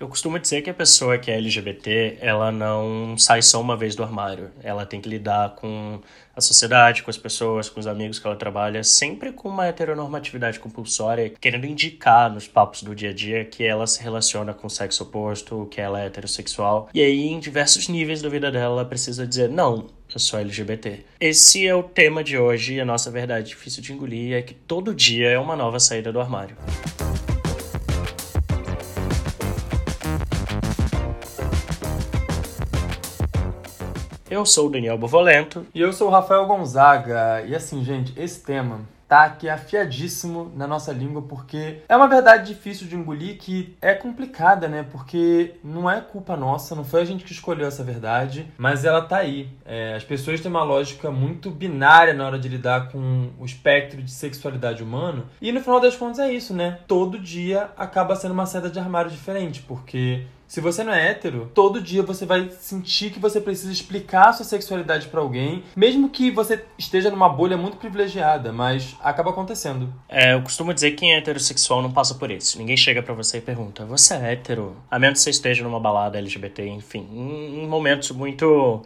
Eu costumo dizer que a pessoa que é LGBT, ela não sai só uma vez do armário. Ela tem que lidar com a sociedade, com as pessoas, com os amigos que ela trabalha, sempre com uma heteronormatividade compulsória, querendo indicar nos papos do dia a dia que ela se relaciona com o sexo oposto, que ela é heterossexual. E aí, em diversos níveis da vida dela, ela precisa dizer: não, eu sou LGBT. Esse é o tema de hoje e a nossa verdade difícil de engolir é que todo dia é uma nova saída do armário. Eu sou o Daniel Bovolento. E eu sou o Rafael Gonzaga. E assim, gente, esse tema tá aqui afiadíssimo na nossa língua, porque é uma verdade difícil de engolir que é complicada, né? Porque não é culpa nossa, não foi a gente que escolheu essa verdade, mas ela tá aí. É, as pessoas têm uma lógica muito binária na hora de lidar com o espectro de sexualidade humano, e no final das contas é isso, né? Todo dia acaba sendo uma saída de armário diferente, porque se você não é hétero, todo dia você vai sentir que você precisa explicar a sua sexualidade para alguém, mesmo que você esteja numa bolha muito privilegiada, mas acaba acontecendo. É, eu costumo dizer que quem é heterossexual não passa por isso. Ninguém chega para você e pergunta: "Você é hétero?" A menos que você esteja numa balada LGBT, enfim, em momentos muito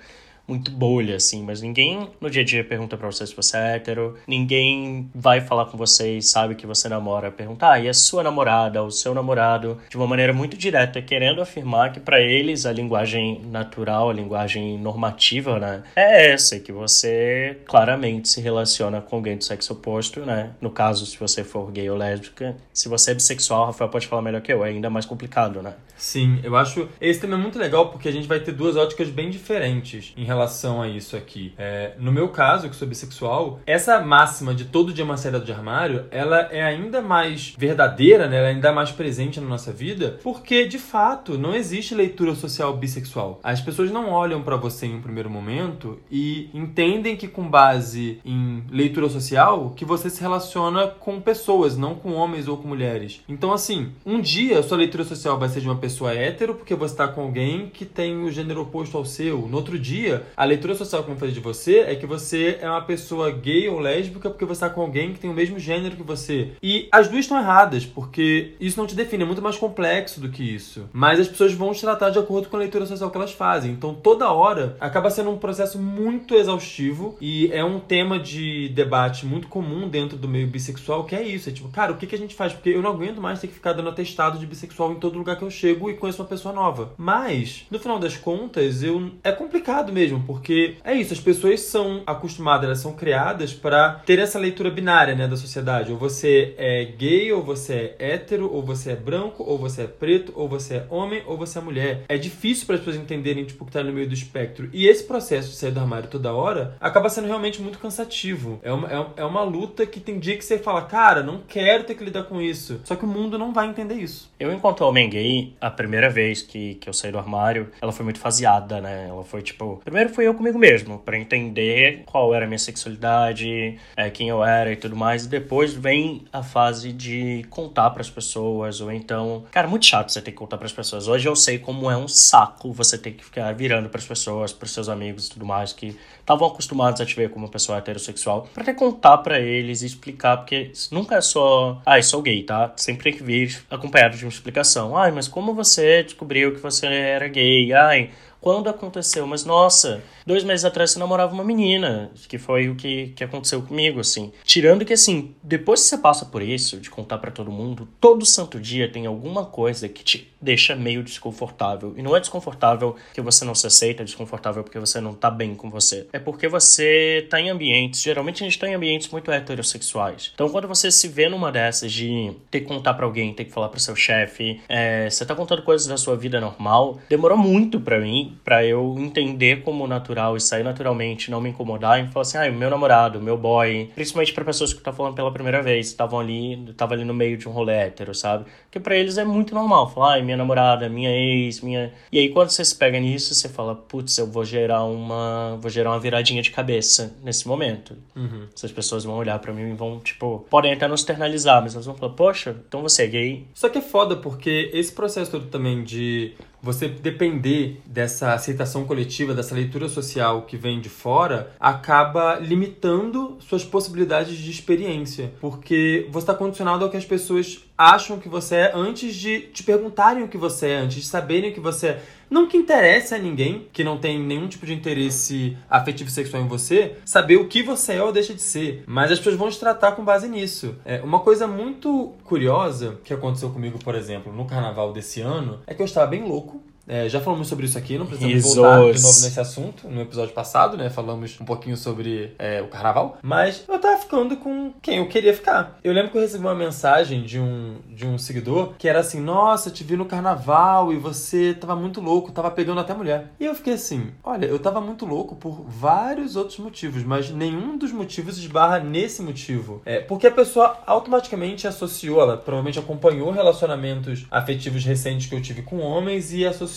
muito bolha, assim, mas ninguém no dia a dia pergunta pra você se você é hétero, ninguém vai falar com você e sabe que você namora, perguntar, ah, e a sua namorada, o seu namorado, de uma maneira muito direta, querendo afirmar que para eles a linguagem natural, a linguagem normativa, né, é essa, que você claramente se relaciona com alguém do sexo oposto, né, no caso, se você for gay ou lésbica, se você é bissexual, Rafael pode falar melhor que eu, é ainda mais complicado, né. Sim, eu acho esse tema é muito legal porque a gente vai ter duas óticas bem diferentes em relação a isso aqui. É, no meu caso, que sou bissexual, essa máxima de todo dia uma saída de armário, ela é ainda mais verdadeira, né? Ela é ainda mais presente na nossa vida, porque de fato não existe leitura social bissexual. As pessoas não olham para você em um primeiro momento e entendem que com base em leitura social que você se relaciona com pessoas, não com homens ou com mulheres. Então assim, um dia sua leitura social vai ser de uma pessoa hétero porque você está com alguém que tem o gênero oposto ao seu. No outro dia, a leitura social que vão fazer de você é que você é uma pessoa gay ou lésbica porque você está com alguém que tem o mesmo gênero que você. E as duas estão erradas, porque isso não te define, é muito mais complexo do que isso. Mas as pessoas vão te tratar de acordo com a leitura social que elas fazem. Então, toda hora acaba sendo um processo muito exaustivo e é um tema de debate muito comum dentro do meio bissexual, que é isso. É tipo, cara, o que, que a gente faz? Porque eu não aguento mais ter que ficar dando atestado de bissexual em todo lugar que eu chego e conheço uma pessoa nova. Mas, no final das contas, eu é complicado mesmo, porque é isso, as pessoas são acostumadas, elas são criadas para ter essa leitura binária, né, da sociedade. Ou você é gay, ou você é hétero, ou você é branco, ou você é preto, ou você é homem, ou você é mulher. É difícil para as pessoas entenderem, tipo, que tá no meio do espectro. E esse processo de sair do armário toda hora acaba sendo realmente muito cansativo. É uma, é, é uma luta que tem dia que você fala, cara, não quero ter que lidar com isso. Só que o mundo não vai entender isso. Eu, enquanto homem gay, a primeira vez que, que eu saí do armário, ela foi muito faseada, né? Ela foi tipo. Primeiro fui eu comigo mesmo, para entender qual era a minha sexualidade, é, quem eu era e tudo mais. Depois vem a fase de contar para as pessoas, ou então. Cara, muito chato você ter que contar para as pessoas. Hoje eu sei como é um saco você ter que ficar virando para as pessoas, para seus amigos e tudo mais, que estavam acostumados a te ver como uma pessoa heterossexual, para ter que contar para eles e explicar, porque nunca é só. Ah, eu sou gay, tá? Sempre tem que vir acompanhado de uma explicação. Ai, mas como você descobriu que você era gay? Ai, quando aconteceu? Mas nossa, dois meses atrás você namorava uma menina, que foi o que, que aconteceu comigo, assim. Tirando que, assim, depois que você passa por isso, de contar para todo mundo, todo santo dia tem alguma coisa que te deixa meio desconfortável. E não é desconfortável que você não se aceita, é desconfortável porque você não tá bem com você. É porque você tá em ambientes, geralmente a gente tá em ambientes muito heterossexuais. Então quando você se vê numa dessas de ter que contar para alguém, ter que falar pro seu chefe, é, você tá contando coisas da sua vida normal, demorou muito para mim, para eu entender como natural e sair naturalmente, não me incomodar e falar assim, ah, o meu namorado, o meu boy, principalmente para pessoas que estão falando pela primeira vez, estavam ali, tava ali no meio de um rolê hétero, sabe? Porque para eles é muito normal falar, ah, minha namorada, minha ex, minha. E aí quando você se pega nisso, você fala, putz, eu vou gerar uma. vou gerar uma viradinha de cabeça nesse momento. Uhum. Essas pessoas vão olhar para mim e vão, tipo, podem até não externalizar, mas elas vão falar, poxa, então você é gay. Só que é foda, porque esse processo todo também de você depender dessa aceitação coletiva, dessa leitura social que vem de fora, acaba limitando suas possibilidades de experiência. Porque você está condicionado ao que as pessoas acham que você é antes de te perguntarem o que você é, antes de saberem o que você é. Não que interesse a ninguém que não tem nenhum tipo de interesse afetivo sexual em você saber o que você é ou deixa de ser. Mas as pessoas vão te tratar com base nisso. É, uma coisa muito curiosa que aconteceu comigo, por exemplo, no carnaval desse ano, é que eu estava bem louco. É, já falamos sobre isso aqui, não precisamos Risos. voltar de novo nesse assunto. No episódio passado, né? Falamos um pouquinho sobre é, o carnaval. Mas eu tava ficando com quem eu queria ficar. Eu lembro que eu recebi uma mensagem de um, de um seguidor que era assim: Nossa, te vi no carnaval e você tava muito louco, tava pegando até mulher. E eu fiquei assim: Olha, eu tava muito louco por vários outros motivos, mas nenhum dos motivos esbarra nesse motivo. É porque a pessoa automaticamente associou, ela provavelmente acompanhou relacionamentos afetivos recentes que eu tive com homens e associou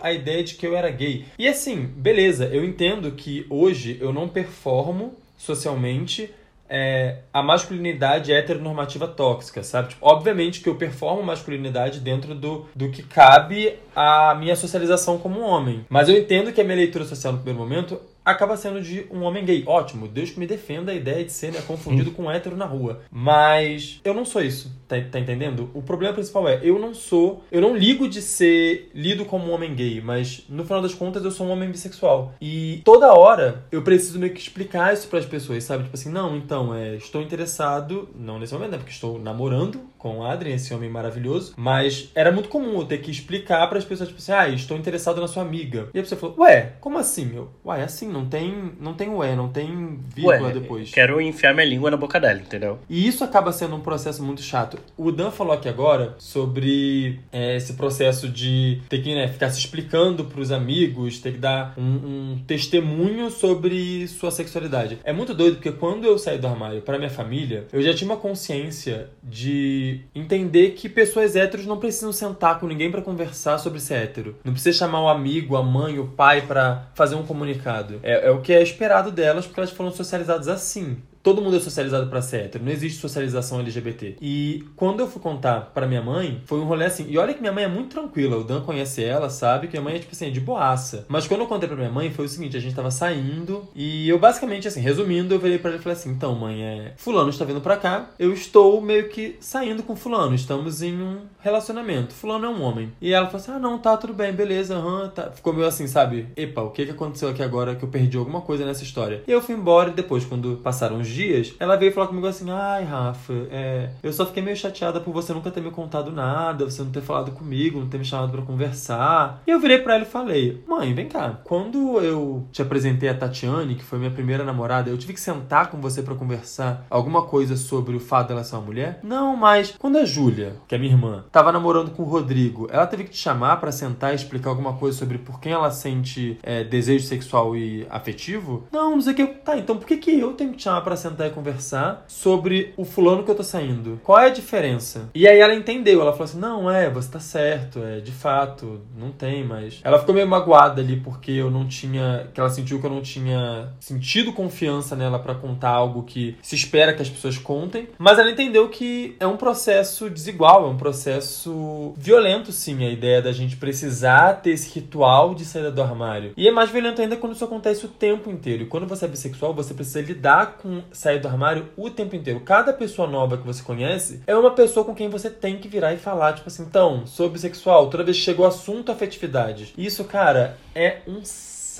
a ideia de que eu era gay. E assim, beleza, eu entendo que hoje eu não performo socialmente é, a masculinidade heteronormativa tóxica, sabe? Tipo, obviamente que eu performo masculinidade dentro do, do que cabe à minha socialização como homem. Mas eu entendo que a minha leitura social no primeiro momento acaba sendo de um homem gay. Ótimo, Deus que me defenda a ideia de ser né, confundido com hétero na rua. Mas eu não sou isso, tá, tá, entendendo? O problema principal é, eu não sou, eu não ligo de ser lido como um homem gay, mas no final das contas eu sou um homem bissexual. E toda hora eu preciso meio que explicar isso para as pessoas, sabe? Tipo assim, não, então, é, estou interessado, não nesse momento, né? Porque estou namorando com o Adrien, esse homem maravilhoso, mas era muito comum eu ter que explicar para as pessoas, tipo assim, ah, estou interessado na sua amiga. E a pessoa falou, ué, como assim? Eu, ué, é assim, não tem, não tem ué, não tem vírgula Ué, depois. Quero enfiar minha língua na boca dela, entendeu? E isso acaba sendo um processo muito chato. O Dan falou aqui agora sobre é, esse processo de ter que né, ficar se explicando pros amigos, ter que dar um, um testemunho sobre sua sexualidade. É muito doido porque quando eu saí do armário para minha família, eu já tinha uma consciência de entender que pessoas héteros não precisam sentar com ninguém para conversar sobre ser hétero. Não precisa chamar o amigo, a mãe, o pai para fazer um comunicado. É, é o que é esperado delas porque elas foram socializadas assim todo mundo é socializado pra ser hétero, não existe socialização LGBT. E quando eu fui contar pra minha mãe, foi um rolê assim. E olha que minha mãe é muito tranquila, o Dan conhece ela, sabe que minha mãe é tipo assim, de boaça. Mas quando eu contei pra minha mãe, foi o seguinte: a gente tava saindo e eu basicamente, assim, resumindo, eu virei pra ela e falei assim: então, mãe, é. Fulano está vindo pra cá, eu estou meio que saindo com Fulano, estamos em um relacionamento. Fulano é um homem. E ela falou assim: ah, não, tá, tudo bem, beleza, aham, tá. Ficou meio assim, sabe? Epa, o que que aconteceu aqui agora que eu perdi alguma coisa nessa história? E eu fui embora e depois, quando passaram uns dias, ela veio falar comigo assim: ai, Rafa, é, eu só fiquei meio chateada por você nunca ter me contado nada, você não ter falado comigo, não ter me chamado pra conversar. E eu virei pra ela e falei: mãe, vem cá, quando eu te apresentei a Tatiane, que foi minha primeira namorada, eu tive que sentar com você pra conversar alguma coisa sobre o fato dela ser uma mulher? Não, mas quando a Júlia, que é minha irmã, tava namorando com o Rodrigo, ela teve que te chamar pra sentar e explicar alguma coisa sobre por quem ela sente é, desejo sexual e afetivo? Não, não sei o que. Tá, então por que, que eu tenho que te chamar pra sentar e conversar sobre o fulano que eu tô saindo? Qual é a diferença? E aí ela entendeu, ela falou assim: não, é, você tá certo, é, de fato, não tem, mas. Ela ficou meio magoada ali porque eu não tinha. que ela sentiu que eu não tinha sentido confiança nela pra contar algo que se espera que as pessoas contem. Mas ela entendeu que é um processo desigual, é um processo violento, sim, a ideia da gente precisar ter esse ritual de saída do armário. E é mais violento ainda quando isso acontece o tempo inteiro. E quando você é bissexual, você precisa lidar com sair do armário o tempo inteiro. Cada pessoa nova que você conhece é uma pessoa com quem você tem que virar e falar, tipo assim, então, sou bissexual, toda vez que chega o assunto afetividade. Isso, cara, é um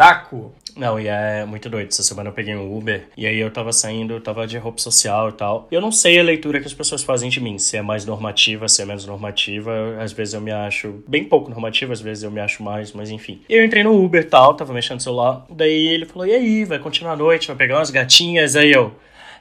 saco. Não, e é muito doido. Essa semana eu peguei um Uber e aí eu tava saindo, eu tava de roupa social e tal. Eu não sei a leitura que as pessoas fazem de mim, se é mais normativa, se é menos normativa. Às vezes eu me acho bem pouco normativa, às vezes eu me acho mais, mas enfim. Eu entrei no Uber e tal, tava mexendo no celular. Daí ele falou: e aí, vai continuar a noite, vai pegar umas gatinhas? Aí eu.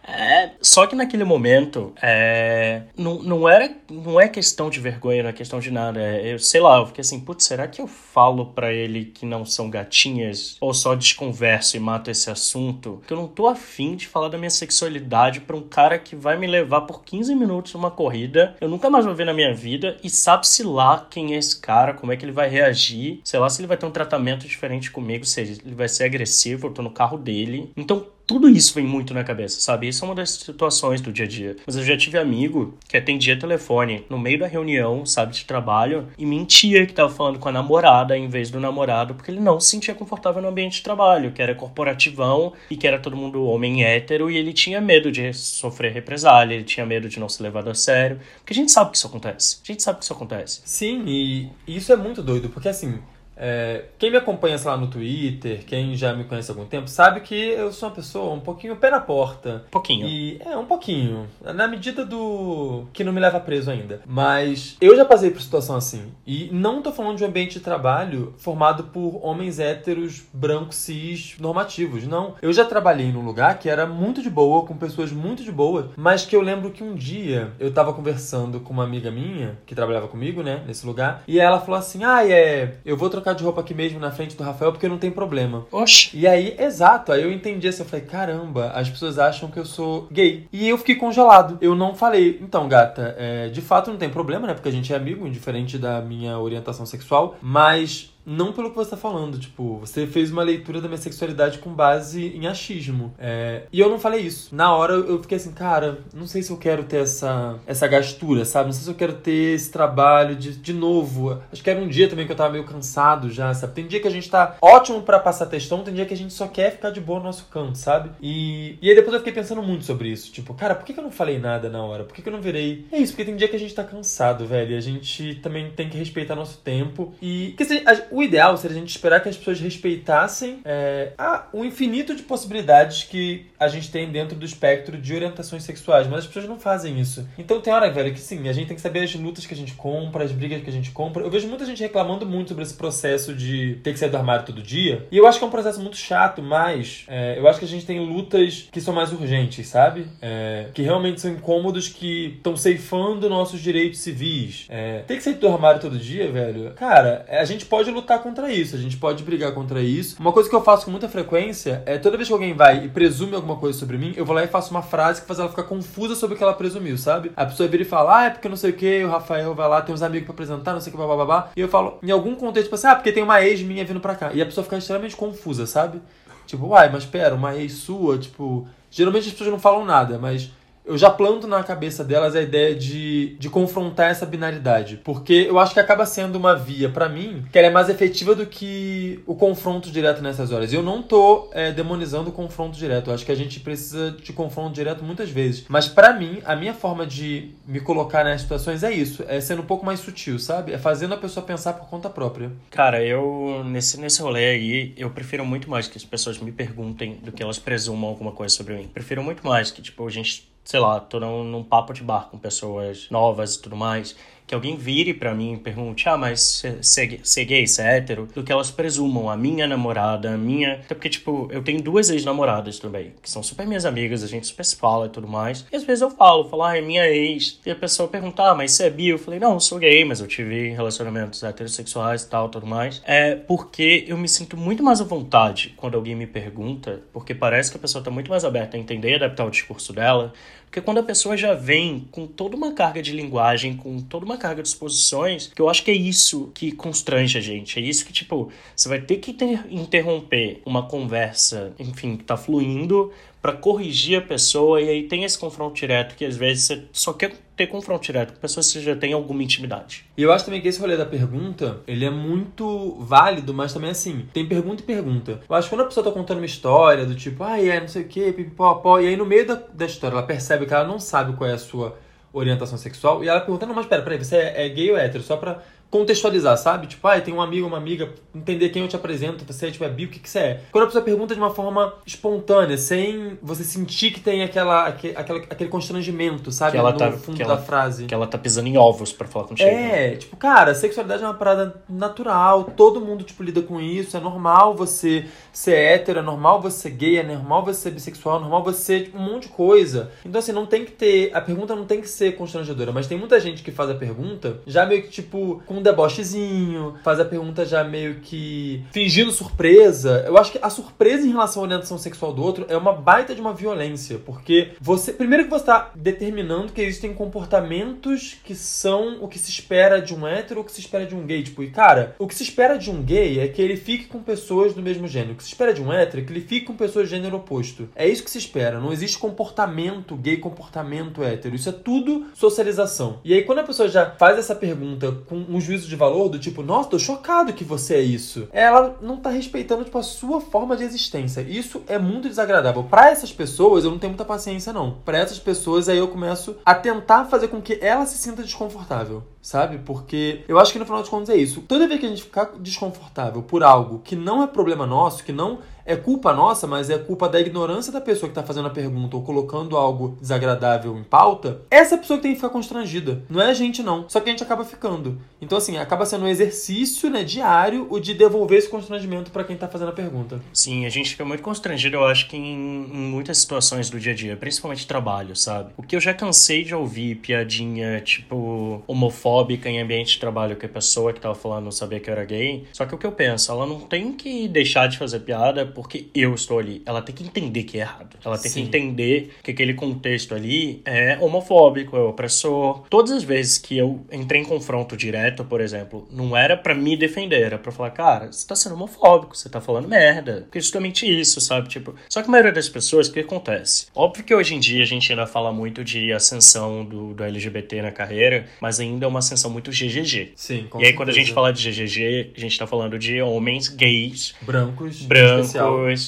É, só que naquele momento, é, não, não, era, não é questão de vergonha, não é questão de nada. É, eu sei lá, eu fiquei assim, putz, será que eu falo pra ele que não são gatinhas? Ou só desconverso e mato esse assunto? Que eu não tô afim de falar da minha sexualidade pra um cara que vai me levar por 15 minutos numa corrida, eu nunca mais vou ver na minha vida, e sabe-se lá quem é esse cara, como é que ele vai reagir, sei lá se ele vai ter um tratamento diferente comigo, se ele vai ser agressivo, eu tô no carro dele. Então, tudo isso vem muito na cabeça, sabe? Isso é uma das situações do dia a dia. Mas eu já tive amigo que atendia telefone no meio da reunião, sabe, de trabalho, e mentia que tava falando com a namorada em vez do namorado, porque ele não se sentia confortável no ambiente de trabalho, que era corporativão e que era todo mundo homem hétero, e ele tinha medo de sofrer represália, ele tinha medo de não ser levado a sério. Porque a gente sabe que isso acontece. A gente sabe que isso acontece. Sim, e isso é muito doido, porque assim, é, quem me acompanha sei lá no Twitter, quem já me conhece há algum tempo, sabe que eu sou uma pessoa um pouquinho pé na porta. Um pouquinho. E é um pouquinho, na medida do que não me leva preso ainda. Mas eu já passei por situação assim. E não tô falando de um ambiente de trabalho formado por homens héteros, brancos, cis, normativos. Não. Eu já trabalhei num lugar que era muito de boa, com pessoas muito de boa, mas que eu lembro que um dia eu tava conversando com uma amiga minha que trabalhava comigo, né, nesse lugar, e ela falou assim: "Ah, é, eu vou trocar trocar de roupa aqui mesmo na frente do Rafael porque não tem problema. Oxi. E aí, exato, aí eu entendi assim, eu falei, caramba, as pessoas acham que eu sou gay. E eu fiquei congelado. Eu não falei, então, gata, é, de fato não tem problema, né? Porque a gente é amigo, indiferente da minha orientação sexual, mas não pelo que você tá falando, tipo, você fez uma leitura da minha sexualidade com base em achismo. É, e eu não falei isso. Na hora eu fiquei assim, cara, não sei se eu quero ter essa, essa gastura, sabe? Não sei se eu quero ter esse trabalho de, de novo. Acho que era um dia também que eu tava meio cansado já, sabe? Tem dia que a gente tá ótimo para passar textão, tem dia que a gente só quer ficar de boa no nosso canto, sabe? E, e aí depois eu fiquei pensando muito sobre isso. Tipo, cara, por que, que eu não falei nada na hora? Por que, que eu não virei? É isso, porque tem dia que a gente tá cansado, velho. E a gente também tem que respeitar nosso tempo. E. Porque, assim, a, o ideal seria a gente esperar que as pessoas respeitassem é, a, o infinito de possibilidades que a gente tem dentro do espectro de orientações sexuais, mas as pessoas não fazem isso. Então tem hora, velho, que sim, a gente tem que saber as lutas que a gente compra, as brigas que a gente compra. Eu vejo muita gente reclamando muito sobre esse processo de ter que sair do armário todo dia, e eu acho que é um processo muito chato, mas é, eu acho que a gente tem lutas que são mais urgentes, sabe? É, que realmente são incômodos, que estão ceifando nossos direitos civis. É, tem que sair do armário todo dia, velho. Cara, a gente pode lutar contra contra isso, a gente pode brigar contra isso. Uma coisa que eu faço com muita frequência é toda vez que alguém vai e presume alguma coisa sobre mim, eu vou lá e faço uma frase que faz ela ficar confusa sobre o que ela presumiu, sabe? A pessoa vira e fala, ah, é porque não sei o que, o Rafael vai lá, tem uns amigos pra apresentar, não sei o que, babá. E eu falo, em algum contexto, tipo assim, ah, porque tem uma ex minha vindo pra cá. E a pessoa fica extremamente confusa, sabe? Tipo, uai, mas pera, uma ex sua, tipo. Geralmente as pessoas não falam nada, mas eu já planto na cabeça delas a ideia de, de confrontar essa binaridade. Porque eu acho que acaba sendo uma via, para mim, que ela é mais efetiva do que o confronto direto nessas horas. Eu não tô é, demonizando o confronto direto. Eu acho que a gente precisa de confronto direto muitas vezes. Mas para mim, a minha forma de me colocar nas situações é isso. É sendo um pouco mais sutil, sabe? É fazendo a pessoa pensar por conta própria. Cara, eu, nesse, nesse rolê aí, eu prefiro muito mais que as pessoas me perguntem do que elas presumam alguma coisa sobre mim. Prefiro muito mais que, tipo, a gente sei lá, tô num, num papo de bar com pessoas novas e tudo mais que alguém vire para mim e pergunte, ah, mas ser gay, ser hétero, do que elas presumam, a minha namorada, a minha... Até porque, tipo, eu tenho duas ex-namoradas também, que são super minhas amigas, a gente super se fala e tudo mais. E às vezes eu falo, falo, ah, é minha ex. E a pessoa pergunta, ah, mas você é bi? Eu falei, não, eu sou gay, mas eu tive relacionamentos heterossexuais e tal, tudo mais. É porque eu me sinto muito mais à vontade quando alguém me pergunta, porque parece que a pessoa tá muito mais aberta a entender e adaptar o discurso dela, porque quando a pessoa já vem com toda uma carga de linguagem, com toda uma carga de exposições, que eu acho que é isso que constrange a gente. É isso que, tipo, você vai ter que ter, interromper uma conversa, enfim, que tá fluindo, para corrigir a pessoa, e aí tem esse confronto direto, que às vezes você só quer ter confronto direto com pessoas que já tem alguma intimidade. E eu acho também que esse rolê da pergunta, ele é muito válido, mas também assim, tem pergunta e pergunta. Eu acho que quando a pessoa tá contando uma história do tipo, ah, é, não sei o que, pipipó, e aí no meio da, da história ela percebe que ela não sabe qual é a sua orientação sexual, e ela pergunta, não, mas pera, peraí, você é, é gay ou hétero? Só pra contextualizar, sabe? Tipo, ah, tem um amigo, uma amiga, entender quem eu te apresento, você é tipo, é bi, o que, que você é? Quando a pessoa pergunta de uma forma espontânea, sem você sentir que tem aquela, aquele, aquele constrangimento, sabe? Que ela no tá, fundo que da ela, frase. Que ela tá pisando em ovos para falar contigo. É, tipo, cara, sexualidade é uma parada natural, todo mundo, tipo, lida com isso, é normal você ser hétero, é normal você ser gay, é normal você ser bissexual, é normal você ser, tipo, um monte de coisa. Então, assim, não tem que ter, a pergunta não tem que ser constrangedora, mas tem muita gente que faz a pergunta já meio que, tipo, com um debochezinho, faz a pergunta já meio que fingindo surpresa. Eu acho que a surpresa em relação à orientação sexual do outro é uma baita de uma violência, porque você, primeiro que você está determinando que existem comportamentos que são o que se espera de um hétero ou o que se espera de um gay, tipo, e cara, o que se espera de um gay é que ele fique com pessoas do mesmo gênero. O que se espera de um hétero é que ele fique com pessoas do gênero oposto. É isso que se espera. Não existe comportamento gay, comportamento hétero. Isso é tudo socialização. E aí, quando a pessoa já faz essa pergunta com um juízo de valor, do tipo, nossa, tô chocado que você é isso, ela não tá respeitando, tipo, a sua forma de existência. Isso é muito desagradável. Para essas pessoas, eu não tenho muita paciência, não. Para essas pessoas, aí eu começo a tentar fazer com que ela se sinta desconfortável sabe? Porque eu acho que no final de contas é isso. Toda vez que a gente ficar desconfortável por algo que não é problema nosso, que não é culpa nossa, mas é culpa da ignorância da pessoa que está fazendo a pergunta ou colocando algo desagradável em pauta, essa pessoa tem que ficar constrangida. Não é a gente, não. Só que a gente acaba ficando. Então, assim, acaba sendo um exercício né, diário o de devolver esse constrangimento para quem está fazendo a pergunta. Sim, a gente fica muito constrangido, eu acho que em, em muitas situações do dia a dia, principalmente trabalho, sabe? O que eu já cansei de ouvir piadinha, tipo, homofóbica em ambiente de trabalho, que a pessoa que tava falando não sabia que eu era gay. Só que o que eu penso, ela não tem que deixar de fazer piada porque eu estou ali. Ela tem que entender que é errado. Ela tem Sim. que entender que aquele contexto ali é homofóbico, é opressor. Todas as vezes que eu entrei em confronto direto, por exemplo, não era para me defender, era pra falar, cara, você tá sendo homofóbico, você tá falando merda. Porque é justamente isso, sabe? Tipo, só que a maioria das pessoas, o que acontece? Óbvio que hoje em dia a gente ainda fala muito de ascensão do, do LGBT na carreira, mas ainda é uma ascensão muito GGG. Sim, com E aí, certeza. quando a gente fala de GGG, a gente tá falando de homens gays, brancos, brancos,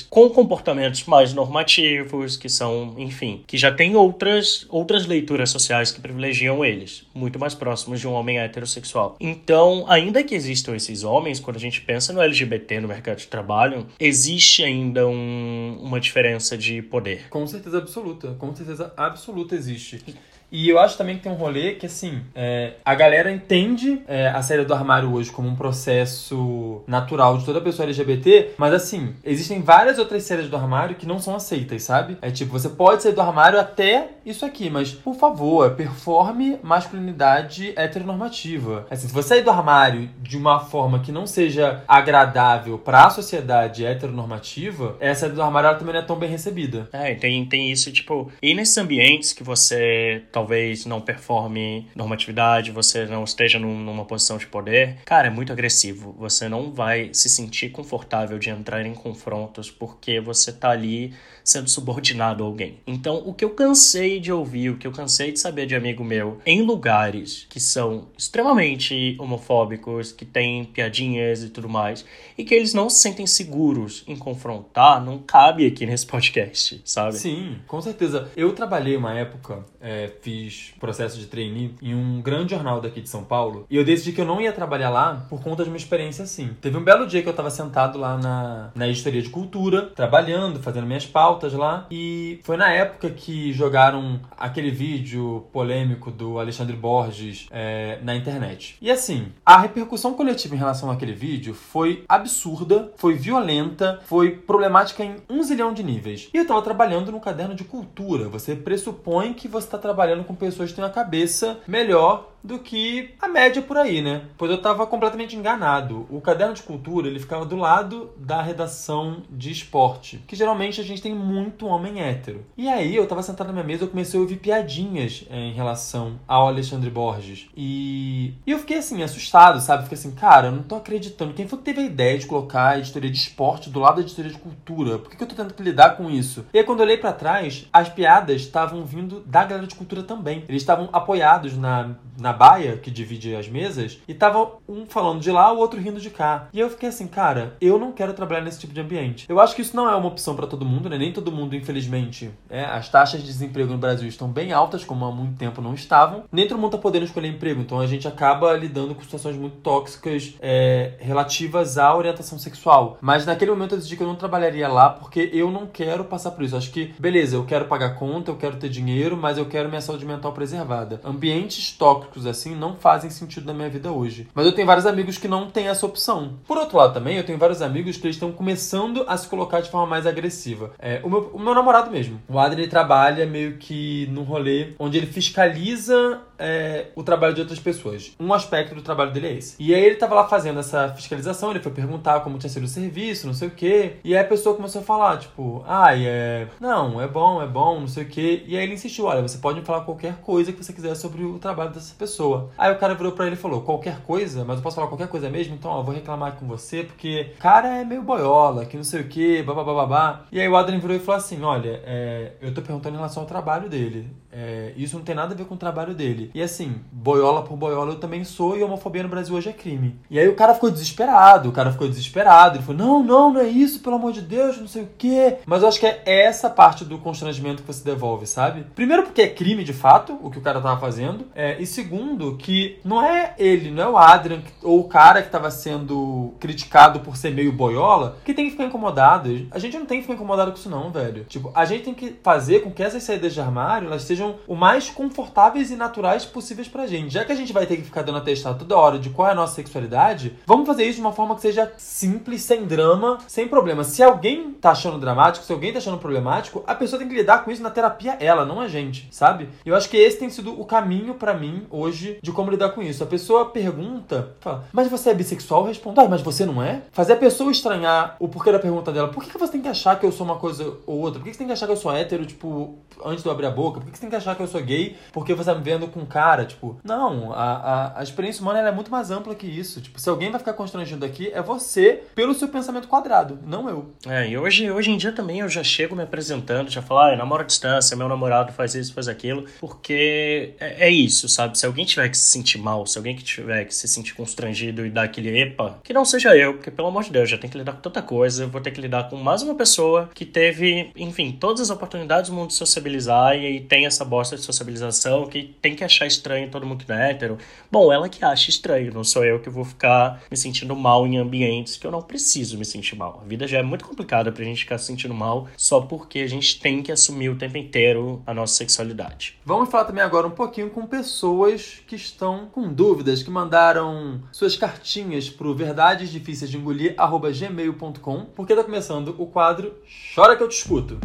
com comportamentos mais normativos, que são, enfim, que já tem outras, outras leituras sociais que privilegiam eles, muito mais próximos de um homem heterossexual. Então, ainda que existam esses homens, quando a gente pensa no LGBT no mercado de trabalho, existe ainda um, uma diferença de poder. Com certeza absoluta, com certeza absoluta existe. E eu acho também que tem um rolê que, assim, é, a galera entende é, a saída do armário hoje como um processo natural de toda pessoa LGBT, mas, assim, existem várias outras saídas do armário que não são aceitas, sabe? É tipo, você pode sair do armário até isso aqui, mas, por favor, performe masculinidade heteronormativa. Assim, se você sair do armário de uma forma que não seja agradável para a sociedade heteronormativa, essa saída do armário também não é tão bem recebida. É, tem, tem isso, tipo, e nesses ambientes que você talvez não performe normatividade, você não esteja num, numa posição de poder, cara, é muito agressivo. Você não vai se sentir confortável de entrar em confrontos porque você tá ali sendo subordinado a alguém. Então, o que eu cansei de ouvir, o que eu cansei de saber de amigo meu, em lugares que são extremamente homofóbicos, que têm piadinhas e tudo mais, e que eles não se sentem seguros em confrontar, não cabe aqui nesse podcast, sabe? Sim, com certeza. Eu trabalhei uma época, é, fiz processo de trainee em um grande jornal daqui de São Paulo, e eu decidi que eu não ia trabalhar lá por conta de uma experiência assim. Teve um belo dia que eu tava sentado lá na, na editoria de cultura, trabalhando, fazendo minhas pautas lá, e foi na época que jogaram aquele vídeo polêmico do Alexandre Borges é, na internet. E assim, a repercussão coletiva em relação àquele vídeo foi absurda, foi violenta, foi problemática em um zilhão de níveis. E eu tava trabalhando no caderno de cultura. Você pressupõe que você está trabalhando com pessoas que têm uma cabeça melhor do que a média por aí, né? Pois eu estava completamente enganado. O caderno de cultura ele ficava do lado da redação de esporte, que geralmente a gente tem muito homem hétero. E aí eu estava sentado na minha mesa eu comecei a ouvir piadinhas é, em relação ao Alexandre Borges. E... e eu fiquei assim, assustado, sabe? Fiquei assim, cara, eu não tô acreditando. Quem foi que teve a ideia de colocar a editoria de esporte do lado da editoria de cultura? Por que, que eu tô tendo que lidar com isso? E aí quando eu olhei para trás, as piadas estavam vindo da galera de cultura também. Eles estavam apoiados na, na na baia que divide as mesas e tava um falando de lá, o outro rindo de cá. E eu fiquei assim, cara, eu não quero trabalhar nesse tipo de ambiente. Eu acho que isso não é uma opção para todo mundo, né? Nem todo mundo, infelizmente. É, as taxas de desemprego no Brasil estão bem altas, como há muito tempo não estavam. Nem todo mundo tá podendo escolher emprego, então a gente acaba lidando com situações muito tóxicas é, relativas à orientação sexual. Mas naquele momento eu decidi que eu não trabalharia lá porque eu não quero passar por isso. Acho que, beleza, eu quero pagar conta, eu quero ter dinheiro, mas eu quero minha saúde mental preservada. Ambientes tóxicos assim não fazem sentido na minha vida hoje. Mas eu tenho vários amigos que não têm essa opção. Por outro lado, também, eu tenho vários amigos que estão começando a se colocar de forma mais agressiva. É, o, meu, o meu namorado mesmo. O Adri trabalha meio que num rolê onde ele fiscaliza é, o trabalho de outras pessoas. Um aspecto do trabalho dele é esse. E aí ele tava lá fazendo essa fiscalização, ele foi perguntar como tinha sido o serviço, não sei o quê. E aí a pessoa começou a falar, tipo, ai, ah, é. Não, é bom, é bom, não sei o quê. E aí ele insistiu, olha, você pode me falar qualquer coisa que você quiser sobre o trabalho dessa pessoa. Aí o cara virou pra ele e falou, qualquer coisa? Mas eu posso falar qualquer coisa mesmo? Então, ó, eu vou reclamar com você, porque cara é meio boiola, que não sei o quê, babá. E aí o Adrian virou e falou assim, olha, é, eu tô perguntando em relação ao trabalho dele. É, isso não tem nada a ver com o trabalho dele. E assim, boiola por boiola eu também sou e homofobia no Brasil hoje é crime. E aí o cara ficou desesperado, o cara ficou desesperado. Ele falou: não, não, não é isso, pelo amor de Deus, não sei o quê. Mas eu acho que é essa parte do constrangimento que você devolve, sabe? Primeiro, porque é crime de fato, o que o cara tava fazendo. É, e segundo, que não é ele, não é o Adrian ou o cara que tava sendo criticado por ser meio boiola que tem que ficar incomodado. A gente não tem que ficar incomodado com isso, não, velho. Tipo, a gente tem que fazer com que essas saídas de armário elas sejam sejam o mais confortáveis e naturais possíveis pra gente. Já que a gente vai ter que ficar dando atestado toda hora de qual é a nossa sexualidade, vamos fazer isso de uma forma que seja simples, sem drama, sem problema. Se alguém tá achando dramático, se alguém tá achando problemático, a pessoa tem que lidar com isso na terapia ela, não a gente, sabe? Eu acho que esse tem sido o caminho para mim hoje de como lidar com isso. A pessoa pergunta, fala, mas você é bissexual? Responde, ah, mas você não é? Fazer a pessoa estranhar o porquê da pergunta dela. Por que, que você tem que achar que eu sou uma coisa ou outra? Por que, que você tem que achar que eu sou hétero, tipo, antes de eu abrir a boca? Por que, que você tem que achar que eu sou gay porque você tá me vendo com cara. Tipo, não, a, a, a experiência humana é muito mais ampla que isso. Tipo, se alguém vai ficar constrangido aqui, é você pelo seu pensamento quadrado, não eu. É, e hoje, hoje em dia também eu já chego me apresentando, já falo, ah, namoro à distância, meu namorado faz isso, faz aquilo, porque é, é isso, sabe? Se alguém tiver que se sentir mal, se alguém que tiver que se sentir constrangido e dar aquele epa, que não seja eu, porque pelo amor de Deus, já tem que lidar com tanta coisa, vou ter que lidar com mais uma pessoa que teve, enfim, todas as oportunidades do mundo de sociabilizar e, e tem essa bosta de sociabilização que tem que achar estranho todo mundo que não é hétero. Bom, ela que acha estranho, não sou eu que vou ficar me sentindo mal em ambientes que eu não preciso me sentir mal. A vida já é muito complicada pra gente ficar se sentindo mal só porque a gente tem que assumir o tempo inteiro a nossa sexualidade. Vamos falar também agora um pouquinho com pessoas que estão com dúvidas, que mandaram suas cartinhas pro verdades difíceis de engolir gmail.com, porque tá começando o quadro Chora que eu te escuto.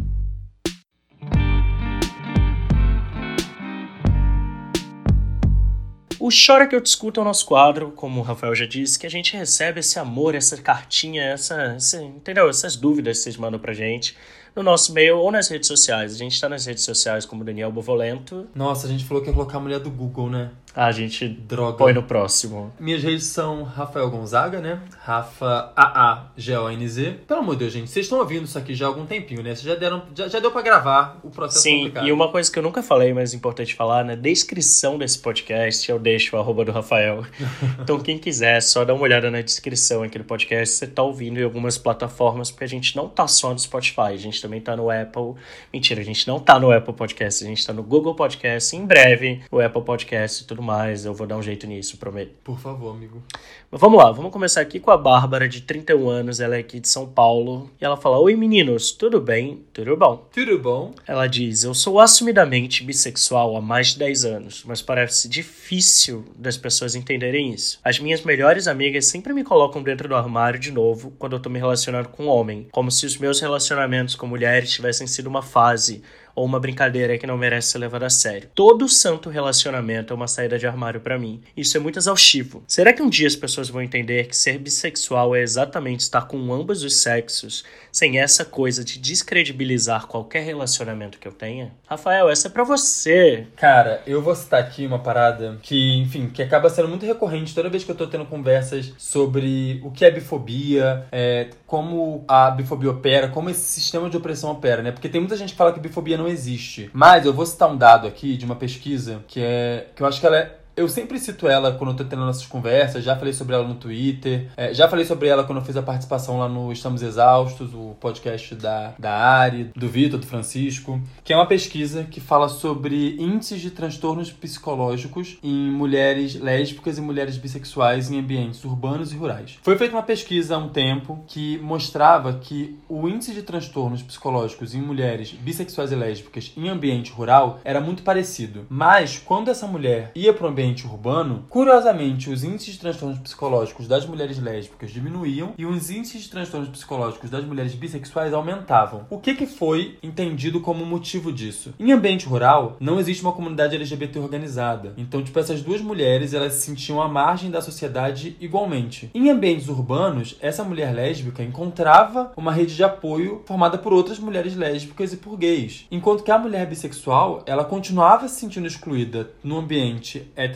O Chora que eu discuto é o nosso quadro, como o Rafael já disse, que a gente recebe esse amor, essa cartinha, essa, entendeu? Essas dúvidas que vocês mandam pra gente no nosso e-mail ou nas redes sociais. A gente está nas redes sociais como Daniel Bovolento. Nossa, a gente falou que ia colocar a mulher do Google, né? A gente Droga. põe no próximo. Minhas redes são Rafael Gonzaga, né? Rafa A-A-G-O-N-Z. Pelo amor de Deus, gente, vocês estão ouvindo isso aqui já há algum tempinho, né? Vocês já, deram, já, já deu pra gravar o processo Sim, complicado. e uma coisa que eu nunca falei, mas é importante falar, na descrição desse podcast eu deixo o arroba do Rafael. então quem quiser, só dá uma olhada na descrição aqui do podcast. Você tá ouvindo em algumas plataformas, porque a gente não tá só no Spotify, a gente também tá no Apple. Mentira, a gente não tá no Apple Podcast, a gente tá no Google Podcast. Em breve, o Apple Podcast e tudo mais. Eu vou dar um jeito nisso, prometo. Por favor, amigo. Mas vamos lá, vamos começar aqui com a Bárbara, de 31 anos. Ela é aqui de São Paulo. E ela fala: Oi meninos, tudo bem? Tudo bom? Tudo bom? Ela diz: Eu sou assumidamente bissexual há mais de 10 anos, mas parece difícil das pessoas entenderem isso. As minhas melhores amigas sempre me colocam dentro do armário de novo quando eu tô me relacionando com um homem, como se os meus relacionamentos com mulheres tivessem sido uma fase ou uma brincadeira que não merece ser levada a sério. Todo santo relacionamento é uma saída de armário para mim. Isso é muito exaustivo. Será que um dia as pessoas vão entender que ser bissexual é exatamente estar com ambos os sexos, sem essa coisa de descredibilizar qualquer relacionamento que eu tenha? Rafael, essa é para você. Cara, eu vou citar aqui uma parada que, enfim, que acaba sendo muito recorrente toda vez que eu tô tendo conversas sobre o que é bifobia, é, como a bifobia opera, como esse sistema de opressão opera, né? Porque tem muita gente que fala que bifobia não existe. Mas eu vou citar um dado aqui de uma pesquisa que é que eu acho que ela é eu sempre cito ela quando eu tô tendo nossas conversas, já falei sobre ela no Twitter, é, já falei sobre ela quando eu fiz a participação lá no Estamos Exaustos, o podcast da, da Ari, do Vitor, do Francisco, que é uma pesquisa que fala sobre índices de transtornos psicológicos em mulheres lésbicas e mulheres bissexuais em ambientes urbanos e rurais. Foi feita uma pesquisa há um tempo que mostrava que o índice de transtornos psicológicos em mulheres bissexuais e lésbicas em ambiente rural era muito parecido. Mas quando essa mulher ia para o ambiente ambiente urbano, curiosamente, os índices de transtornos psicológicos das mulheres lésbicas diminuíam e os índices de transtornos psicológicos das mulheres bissexuais aumentavam. O que, que foi entendido como motivo disso? Em ambiente rural, não existe uma comunidade LGBT organizada. Então, tipo, essas duas mulheres, elas se sentiam à margem da sociedade igualmente. Em ambientes urbanos, essa mulher lésbica encontrava uma rede de apoio formada por outras mulheres lésbicas e por gays. Enquanto que a mulher bissexual, ela continuava se sentindo excluída no ambiente heterossexual,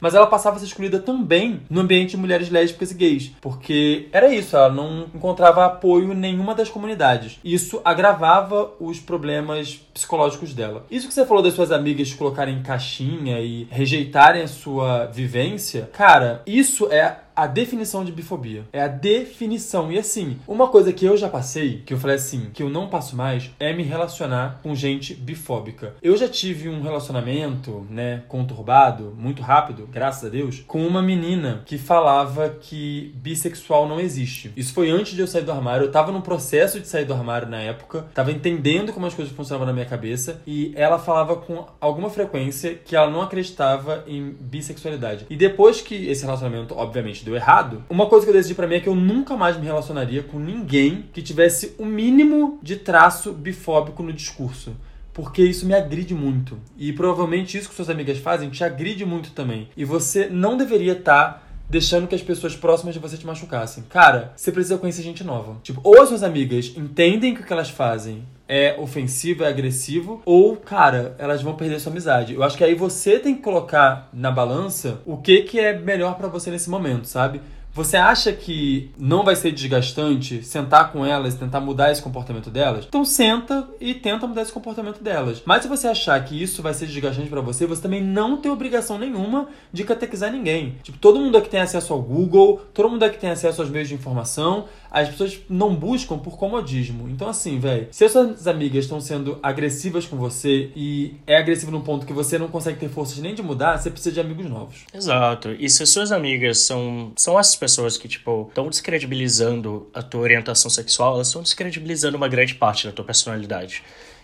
mas ela passava a ser excluída também no ambiente de mulheres lésbicas e gays. Porque era isso, ela não encontrava apoio em nenhuma das comunidades. Isso agravava os problemas psicológicos dela. Isso que você falou das suas amigas colocarem em caixinha e rejeitarem a sua vivência, cara, isso é a definição de bifobia. É a definição. E assim, uma coisa que eu já passei, que eu falei assim, que eu não passo mais, é me relacionar com gente bifóbica. Eu já tive um relacionamento, né, conturbado, muito rápido, graças a Deus, com uma menina que falava que bissexual não existe. Isso foi antes de eu sair do armário. Eu tava no processo de sair do armário na época, tava entendendo como as coisas funcionavam na minha cabeça e ela falava com alguma frequência que ela não acreditava em bissexualidade. E depois que esse relacionamento, obviamente, deu errado, uma coisa que eu decidi para mim é que eu nunca mais me relacionaria com ninguém que tivesse o mínimo de traço bifóbico no discurso porque isso me agride muito. E provavelmente isso que suas amigas fazem te agride muito também. E você não deveria estar tá deixando que as pessoas próximas de você te machucassem. Cara, você precisa conhecer gente nova. Tipo, ou as suas amigas entendem o que elas fazem é ofensivo, é agressivo, ou, cara, elas vão perder sua amizade. Eu acho que aí você tem que colocar na balança o que, que é melhor para você nesse momento, sabe? Você acha que não vai ser desgastante sentar com elas tentar mudar esse comportamento delas? Então senta e tenta mudar esse comportamento delas. Mas se você achar que isso vai ser desgastante para você, você também não tem obrigação nenhuma de catequizar ninguém. Tipo, todo mundo aqui tem acesso ao Google, todo mundo aqui tem acesso aos meios de informação as pessoas não buscam por comodismo. Então, assim, velho, se as suas amigas estão sendo agressivas com você e é agressivo num ponto que você não consegue ter forças nem de mudar, você precisa de amigos novos. Exato. E se as suas amigas são, são essas pessoas que, tipo, estão descredibilizando a tua orientação sexual, elas estão descredibilizando uma grande parte da tua personalidade.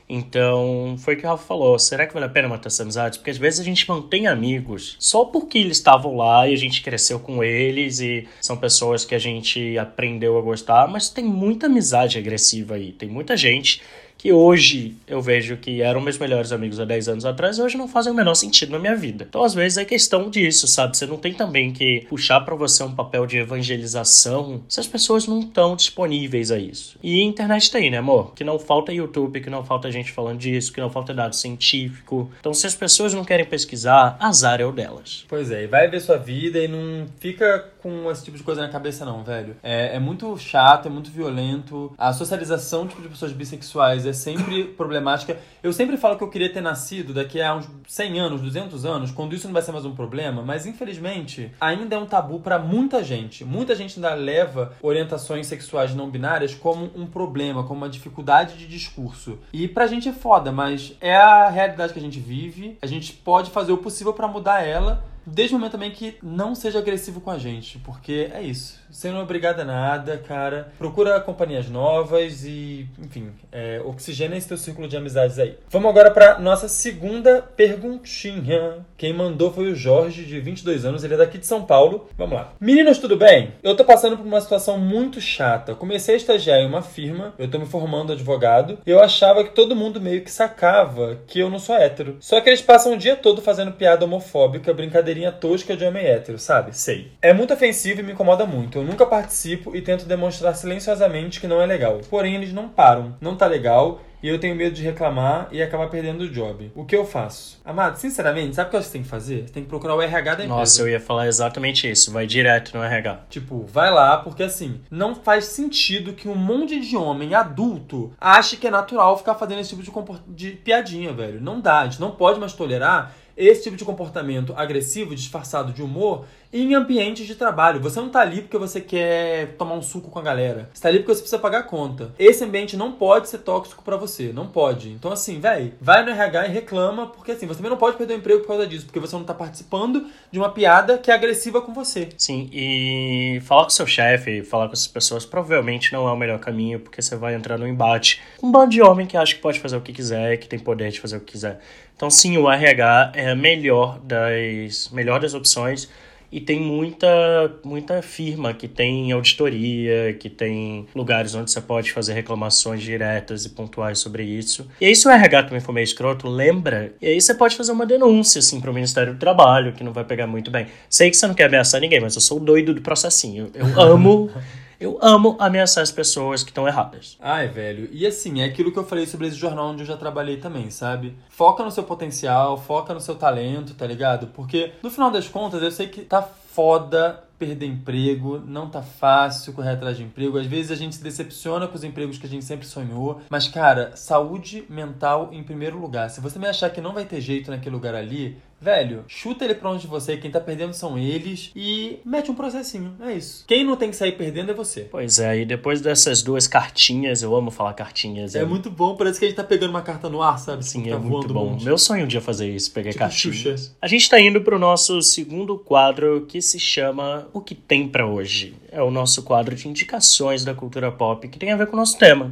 Então, foi o que o Rafa falou. Será que vale a pena manter essas amizades? Porque às vezes a gente mantém amigos só porque eles estavam lá e a gente cresceu com eles e são pessoas que a gente aprendeu a gostar, mas tem muita amizade agressiva aí. Tem muita gente que hoje eu vejo que eram meus melhores amigos há 10 anos atrás, hoje não fazem o menor sentido na minha vida. Então, às vezes, é questão disso, sabe? Você não tem também que puxar para você um papel de evangelização se as pessoas não estão disponíveis a isso. E internet tem, né, amor? Que não falta YouTube, que não falta gente falando disso, que não falta dado científico. Então, se as pessoas não querem pesquisar, azar é o delas. Pois é, e vai ver sua vida e não fica com esse tipo de coisa na cabeça, não, velho. É, é muito chato, é muito violento. A socialização tipo, de pessoas bissexuais é sempre problemática. Eu sempre falo que eu queria ter nascido daqui a uns 100 anos, 200 anos, quando isso não vai ser mais um problema, mas infelizmente ainda é um tabu para muita gente. Muita gente ainda leva orientações sexuais não binárias como um problema, como uma dificuldade de discurso. E pra gente é foda, mas é a realidade que a gente vive. A gente pode fazer o possível para mudar ela Desde o momento também que não seja agressivo com a gente, porque é isso. Você não é obrigado a nada, cara. Procura companhias novas e, enfim, é, oxigena esse teu círculo de amizades aí. Vamos agora para nossa segunda perguntinha. Quem mandou foi o Jorge, de 22 anos, ele é daqui de São Paulo. Vamos lá. Meninos, tudo bem? Eu tô passando por uma situação muito chata. Comecei a estagiar em uma firma, eu tô me formando advogado, eu achava que todo mundo meio que sacava que eu não sou hétero. Só que eles passam o dia todo fazendo piada homofóbica, brincadeira brincadeirinha tosca de homem hétero, sabe? Sei. É muito ofensivo e me incomoda muito. Eu nunca participo e tento demonstrar silenciosamente que não é legal. Porém, eles não param. Não tá legal e eu tenho medo de reclamar e acabar perdendo o job. O que eu faço? Amado, sinceramente, sabe o que você tem que fazer? Você tem que procurar o RH da empresa. Nossa, eu ia falar exatamente isso. Vai direto no RH. Tipo, vai lá, porque assim, não faz sentido que um monte de homem adulto ache que é natural ficar fazendo esse tipo de, de piadinha, velho. Não dá. A gente não pode mais tolerar esse tipo de comportamento agressivo, disfarçado de humor, em ambientes de trabalho. Você não tá ali porque você quer tomar um suco com a galera. Você tá ali porque você precisa pagar a conta. Esse ambiente não pode ser tóxico para você, não pode. Então assim, velho, vai no RH e reclama, porque assim, você também não pode perder o emprego por causa disso, porque você não tá participando de uma piada que é agressiva com você. Sim, e falar com seu chefe, falar com essas pessoas provavelmente não é o melhor caminho, porque você vai entrar no embate. Um bando de homem que acha que pode fazer o que quiser, que tem poder de fazer o que quiser. Então sim, o RH é a melhor das, melhor das opções e tem muita, muita firma que tem auditoria, que tem lugares onde você pode fazer reclamações diretas e pontuais sobre isso. E aí, se o RH também for meio escroto, lembra. E aí você pode fazer uma denúncia, assim, pro Ministério do Trabalho, que não vai pegar muito bem. Sei que você não quer ameaçar ninguém, mas eu sou doido do processinho. Eu amo. Eu amo ameaçar as pessoas que estão erradas. Ai, velho. E assim, é aquilo que eu falei sobre esse jornal onde eu já trabalhei também, sabe? Foca no seu potencial, foca no seu talento, tá ligado? Porque no final das contas, eu sei que tá foda perder emprego, não tá fácil correr atrás de emprego. Às vezes a gente se decepciona com os empregos que a gente sempre sonhou. Mas, cara, saúde mental em primeiro lugar. Se você me achar que não vai ter jeito naquele lugar ali, velho, chuta ele pra onde você, quem tá perdendo são eles e mete um processinho. É isso. Quem não tem que sair perdendo é você. Pois é, e depois dessas duas cartinhas, eu amo falar cartinhas. É, é... muito bom, parece que a gente tá pegando uma carta no ar, sabe? Sim, tá é muito bom. Meu sonho um dia fazer isso, pegar tipo cartinhas. Xuxa. A gente tá indo pro nosso segundo quadro que se chama O que tem para hoje. É o nosso quadro de indicações da cultura pop que tem a ver com o nosso tema.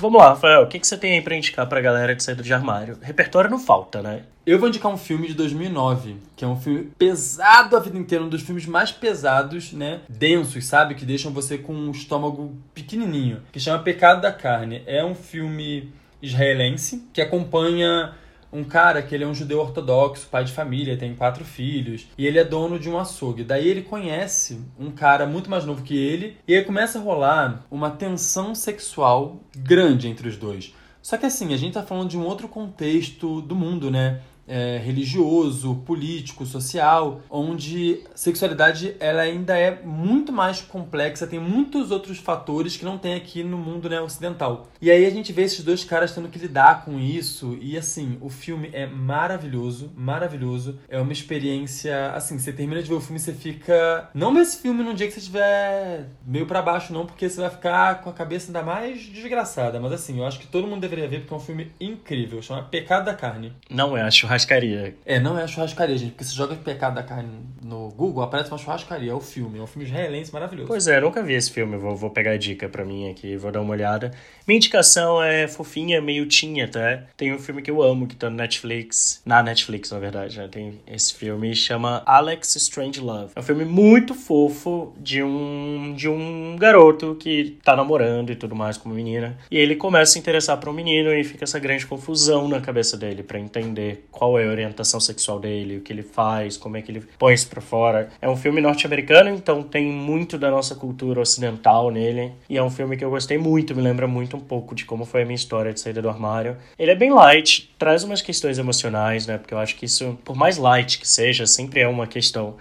Vamos lá, Rafael, o que, que você tem aí pra indicar pra galera de saída de armário? Repertório não falta, né? Eu vou indicar um filme de 2009, que é um filme pesado a vida inteira, um dos filmes mais pesados, né? Densos, sabe? Que deixam você com um estômago pequenininho, que chama Pecado da Carne. É um filme israelense que acompanha um cara que ele é um judeu ortodoxo, pai de família, tem quatro filhos, e ele é dono de um açougue. Daí ele conhece um cara muito mais novo que ele, e aí começa a rolar uma tensão sexual grande entre os dois. Só que assim, a gente tá falando de um outro contexto do mundo, né? É, religioso, político, social, onde sexualidade ela ainda é muito mais complexa, tem muitos outros fatores que não tem aqui no mundo né, ocidental. E aí a gente vê esses dois caras tendo que lidar com isso e assim, o filme é maravilhoso, maravilhoso. É uma experiência, assim, você termina de ver o filme você fica, não vê esse filme num dia que você estiver meio para baixo não, porque você vai ficar com a cabeça ainda mais desgraçada, mas assim, eu acho que todo mundo deveria ver porque é um filme incrível, chama Pecado da Carne. Não é, acho churrascaria. É, não é churrascaria, gente. Porque se joga Pecado da Carne no Google, aparece uma churrascaria. É o filme. É um filme israelense maravilhoso. Pois é, nunca vi esse filme. Vou, vou pegar a dica pra mim aqui, vou dar uma olhada. Minha indicação é fofinha, meio tinha, tá? Tem um filme que eu amo, que tá no Netflix. Na Netflix, na verdade, né? Tem esse filme, chama Alex Strange Love. É um filme muito fofo de um, de um garoto que tá namorando e tudo mais com uma menina. E ele começa a se interessar por um menino e fica essa grande confusão na cabeça dele para entender qual qual é a orientação sexual dele, o que ele faz, como é que ele põe isso pra fora. É um filme norte-americano, então tem muito da nossa cultura ocidental nele. E é um filme que eu gostei muito, me lembra muito um pouco de como foi a minha história de saída do armário. Ele é bem light, traz umas questões emocionais, né? Porque eu acho que isso, por mais light que seja, sempre é uma questão.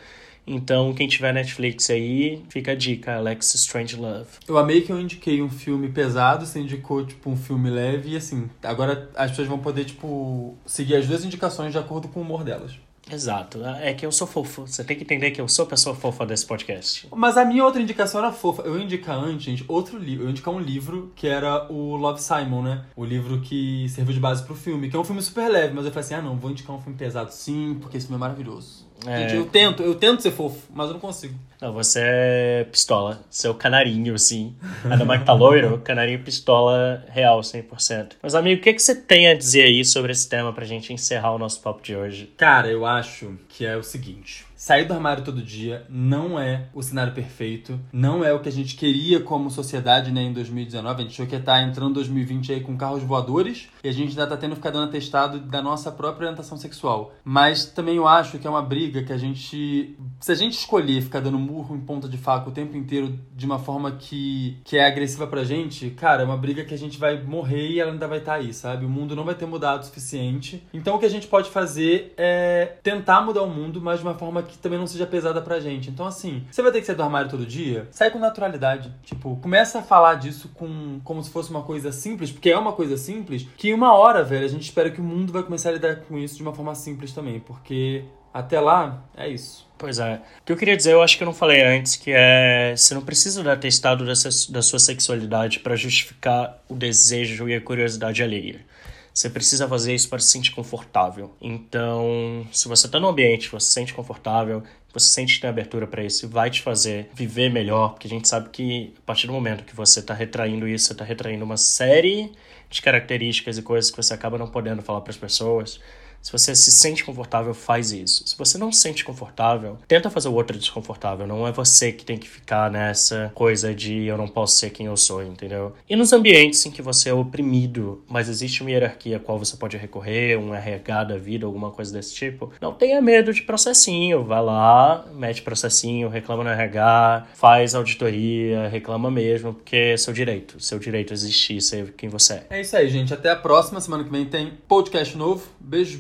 Então, quem tiver Netflix aí, fica a dica, Alex Strange Love. Eu amei que eu indiquei um filme pesado, você indicou, tipo, um filme leve, e assim, agora as pessoas vão poder, tipo, seguir as duas indicações de acordo com o humor delas. Exato. É que eu sou fofo. Você tem que entender que eu sou a pessoa fofa desse podcast. Mas a minha outra indicação era fofa. Eu ia indicar antes, gente, outro livro. Eu ia indicar um livro que era o Love Simon, né? O livro que serviu de base pro filme, que é um filme super leve, mas eu falei assim: ah, não, vou indicar um filme pesado sim, porque esse filme é maravilhoso. É... Eu tento, eu tento ser fofo, mas eu não consigo. Não, você é pistola. Seu canarinho, assim. Ainda mais que tá loiro, canarinho pistola real, 100%. Mas, amigo, o que, que você tem a dizer aí sobre esse tema pra gente encerrar o nosso papo de hoje? Cara, eu acho que é o seguinte. Sair do armário todo dia não é o cenário perfeito, não é o que a gente queria como sociedade né, em 2019. A gente achou que ia estar entrando 2020 aí com carros voadores e a gente ainda está tendo que ficar dando atestado da nossa própria orientação sexual. Mas também eu acho que é uma briga que a gente, se a gente escolher ficar dando murro em ponta de faca o tempo inteiro de uma forma que, que é agressiva pra gente, cara, é uma briga que a gente vai morrer e ela ainda vai estar tá aí, sabe? O mundo não vai ter mudado o suficiente. Então o que a gente pode fazer é tentar mudar o mundo, mas de uma forma que também não seja pesada pra gente. Então, assim, você vai ter que sair do armário todo dia? Sai com naturalidade. Tipo, começa a falar disso com como se fosse uma coisa simples, porque é uma coisa simples, que em uma hora, velho, a gente espera que o mundo vai começar a lidar com isso de uma forma simples também, porque até lá, é isso. Pois é. O que eu queria dizer, eu acho que eu não falei antes, que é. Você não precisa dar testado da sua sexualidade para justificar o desejo e a curiosidade alheia. Você precisa fazer isso para se sentir confortável. Então, se você está num ambiente, você se sente confortável, você sente que tem abertura para isso, vai te fazer viver melhor, porque a gente sabe que a partir do momento que você está retraindo isso, você está retraindo uma série de características e coisas que você acaba não podendo falar para as pessoas. Se você se sente confortável, faz isso. Se você não se sente confortável, tenta fazer o outro desconfortável. Não é você que tem que ficar nessa coisa de eu não posso ser quem eu sou, entendeu? E nos ambientes em que você é oprimido, mas existe uma hierarquia a qual você pode recorrer, um RH da vida, alguma coisa desse tipo, não tenha medo de processinho. Vai lá, mete processinho, reclama no RH, faz auditoria, reclama mesmo, porque é seu direito. Seu direito existir, ser quem você é. É isso aí, gente. Até a próxima. Semana que vem tem podcast novo. Beijo,